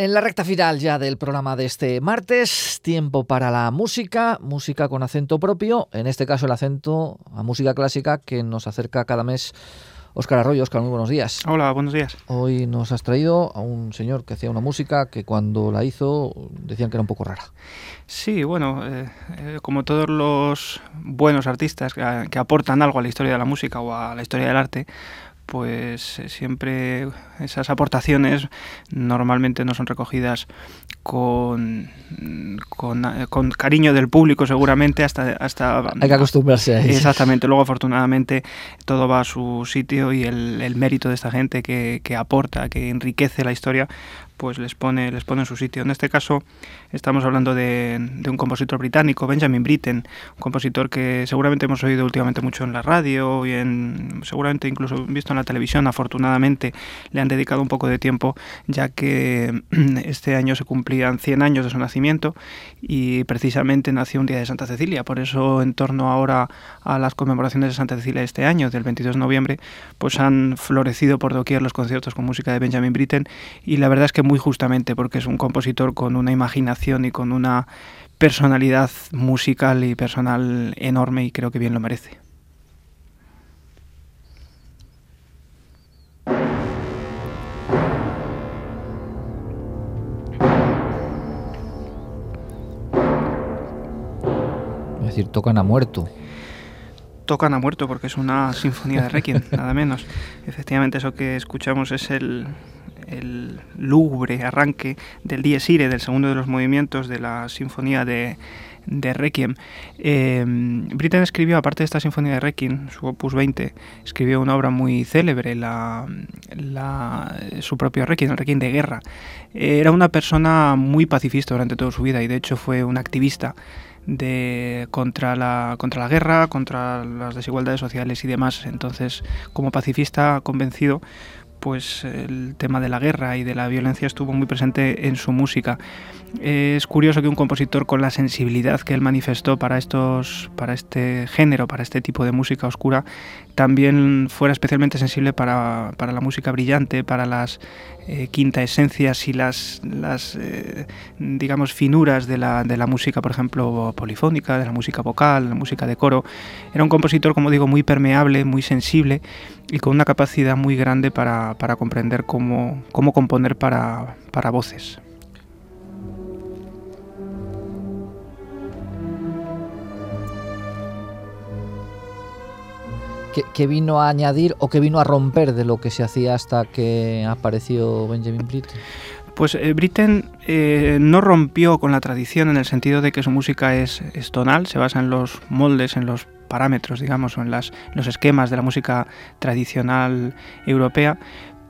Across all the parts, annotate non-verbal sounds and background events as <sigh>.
En la recta final ya del programa de este martes, tiempo para la música, música con acento propio, en este caso el acento a música clásica que nos acerca cada mes Óscar Arroyo. Óscar, muy buenos días. Hola, buenos días. Hoy nos has traído a un señor que hacía una música que cuando la hizo decían que era un poco rara. Sí, bueno, eh, eh, como todos los buenos artistas que aportan algo a la historia de la música o a la historia del arte, pues eh, siempre esas aportaciones normalmente no son recogidas con, con, eh, cariño del público seguramente hasta, hasta... Hay que acostumbrarse a eso. Exactamente, luego afortunadamente todo va a su sitio y el, el mérito de esta gente que, que aporta, que enriquece la historia, pues les pone, les pone en su sitio. En este caso estamos hablando de, un compositor británico, Benjamin Britten, un compositor que seguramente hemos oído últimamente mucho en la radio y en, seguramente incluso visto en la televisión. Afortunadamente le han dedicado un poco de tiempo ya que <clears throat> este año se cumplían 100 años de su nacimiento y precisamente nació un día de Santa Cecilia. Por eso en torno ahora a las conmemoraciones de Santa Cecilia este año, del 22 de noviembre, pues han florecido por doquier los conciertos con música de Benjamin Britten y la verdad es que muy justamente porque es un compositor con una imaginación y con una personalidad musical y personal enorme y creo que bien lo merece. Es decir, tocan a muerto tocan a muerto porque es una sinfonía de Requiem, <laughs> nada menos. Efectivamente, eso que escuchamos es el, el lúgubre arranque del Dies Irae, del segundo de los movimientos de la sinfonía de, de Requiem. Eh, Britten escribió, aparte de esta sinfonía de Requiem, su opus 20, escribió una obra muy célebre, la, su propio Requiem, el Requiem de guerra. era una persona muy pacifista durante toda su vida y de hecho fue un activista de contra la contra la guerra, contra las desigualdades sociales y demás. Entonces, como pacifista convencido, pues el tema de la guerra y de la violencia estuvo muy presente en su música. Es curioso que un compositor con la sensibilidad que él manifestó para estos para este género, para este tipo de música oscura, también fuera especialmente sensible para, la música brillante, para las eh, quinta esencias y las, las eh, digamos, finuras de la, de la música, por ejemplo, polifónica, de la música vocal, de la música de coro. Era un compositor, como digo, muy permeable, muy sensible y con una capacidad muy grande para, comprender cómo, cómo componer para, para voces. ¿Qué, vino a añadir o qué vino a romper de lo que se hacía hasta que apareció Benjamin Britten? Pues eh, Britten eh, no rompió con la tradición en el sentido de que su música es, es, tonal, se basa en los moldes, en los parámetros, digamos, o en las, los esquemas de la música tradicional europea,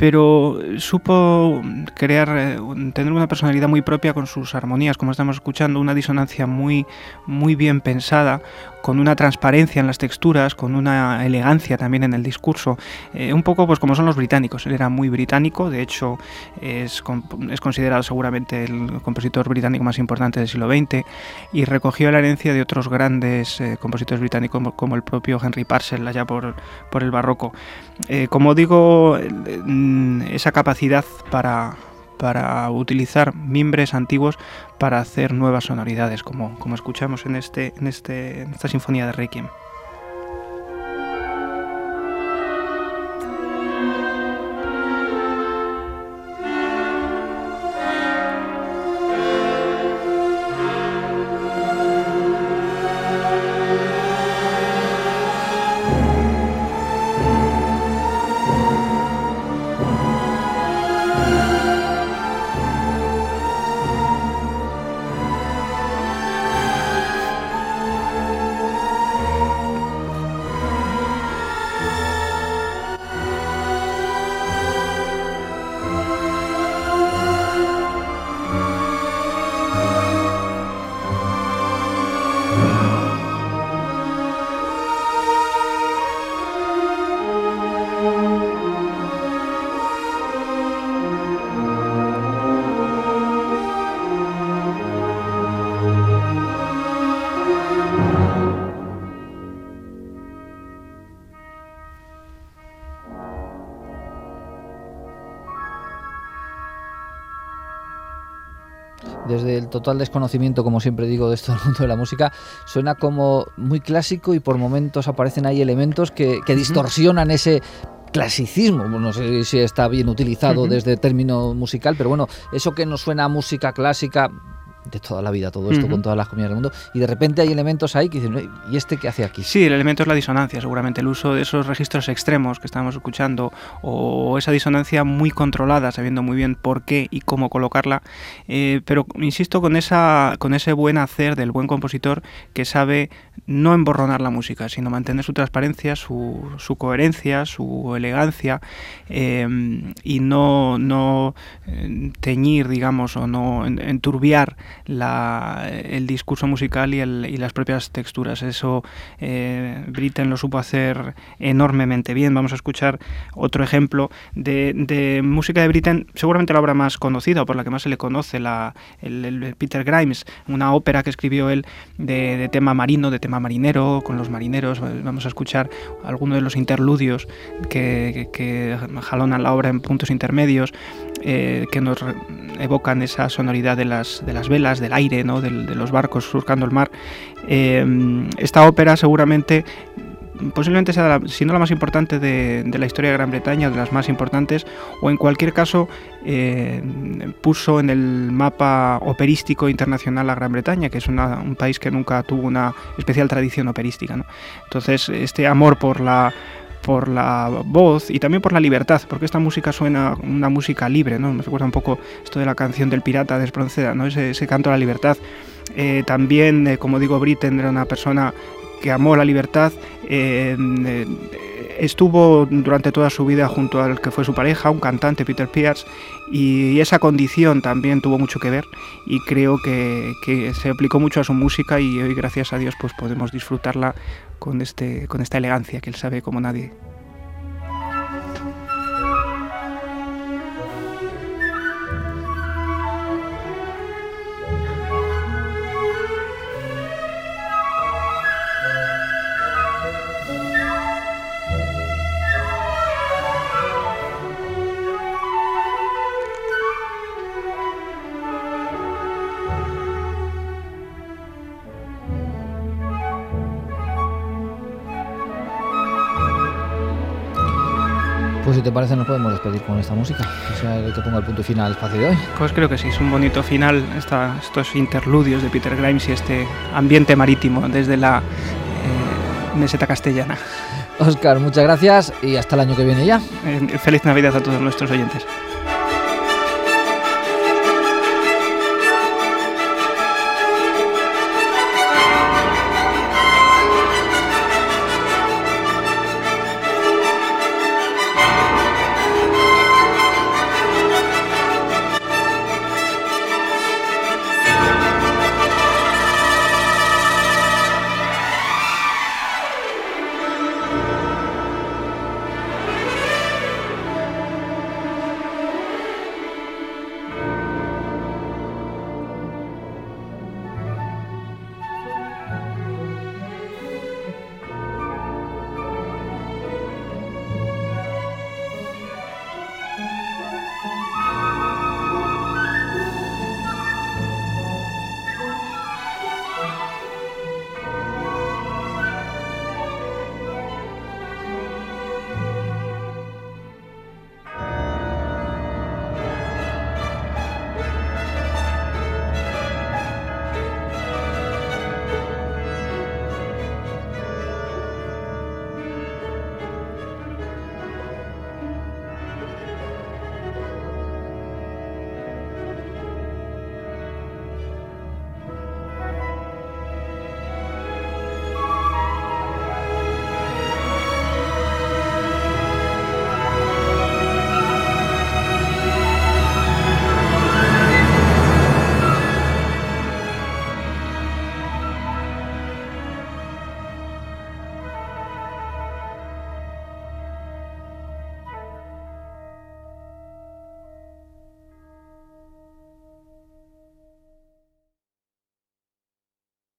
pero supo crear, eh, tener una personalidad muy propia con sus armonías, como estamos escuchando, una disonancia muy, muy bien pensada, con una transparencia en las texturas, con una elegancia también en el discurso, eh, un poco pues como son los británicos. Él era muy británico, de hecho es, es, considerado seguramente el compositor británico más importante del siglo XX y recogió la herencia de otros grandes eh, compositores británicos como el propio Henry Purcell allá por, por el barroco. como digo, esa capacidad para, para utilizar mimbres antiguos para hacer nuevas sonoridades, como, como escuchamos en, este, en, este, en esta sinfonía de Requiem. Desde el total desconocimiento, como siempre digo, de esto del mundo de la música, suena como muy clásico y por momentos aparecen ahí elementos que, distorsionan ese clasicismo, no sé si está bien utilizado desde término musical, pero bueno, eso que nos suena a música clásica, de toda la vida todo esto con todas las comunidades del mundo y de repente hay elementos ahí que dicen, ¿y este qué hace aquí? Sí, el elemento es la disonancia, seguramente el uso de esos registros extremos que estamos escuchando o esa disonancia muy controlada, sabiendo muy bien por qué y cómo colocarla, eh, pero insisto con, esa, con ese buen hacer del buen compositor que sabe no emborronar la música, sino mantener su transparencia, su, coherencia, su elegancia em, y no, no eh, teñir, digamos, o no enturbiar la, el discurso musical y, el, y, las propias texturas. Eso eh, Britten lo supo hacer enormemente bien. Vamos a escuchar otro ejemplo de, de música de Britten, seguramente la obra más conocida o por la que más se le conoce, la, el, Peter Grimes, una ópera que escribió él de, de, tema marino, de tema marinero, con los marineros. Vamos a escuchar algunos de los interludios que, que, jalonan la obra en puntos intermedios, eh, que nos evocan esa sonoridad de las, de las velas, del aire, ¿no? de, los barcos surcando el mar. Eh, esta ópera seguramente posiblemente sea, si no la más importante de, la historia de Gran Bretaña, de las más importantes, o en cualquier caso eh, puso en el mapa operístico internacional a Gran Bretaña, que es un país que nunca tuvo una especial tradición operística. Entonces, este amor por la por la voz y también por la libertad, porque esta música suena una música libre, ¿no? Me recuerda un poco esto de la canción del pirata de Espronceda, ¿no? Ese, canto a la libertad. Eh, también, eh, como digo, Britten era una persona que amó la libertad. Eh, estuvo durante toda su vida junto al que fue su pareja, un cantante, Peter Pierce, y esa condición también tuvo mucho que ver y creo que, que, se aplicó mucho a su música y hoy gracias a Dios pues podemos disfrutarla con, este, con esta elegancia que él sabe como nadie. Pues si te parece nos podemos despedir con esta música, que sea que ponga el punto final al espacio de hoy. Pues creo que sí, es un bonito final estos interludios de Peter Grimes y este ambiente marítimo desde la eh, meseta castellana. Oscar, muchas gracias y hasta el año que viene ya. Eh, feliz Navidad a todos nuestros oyentes.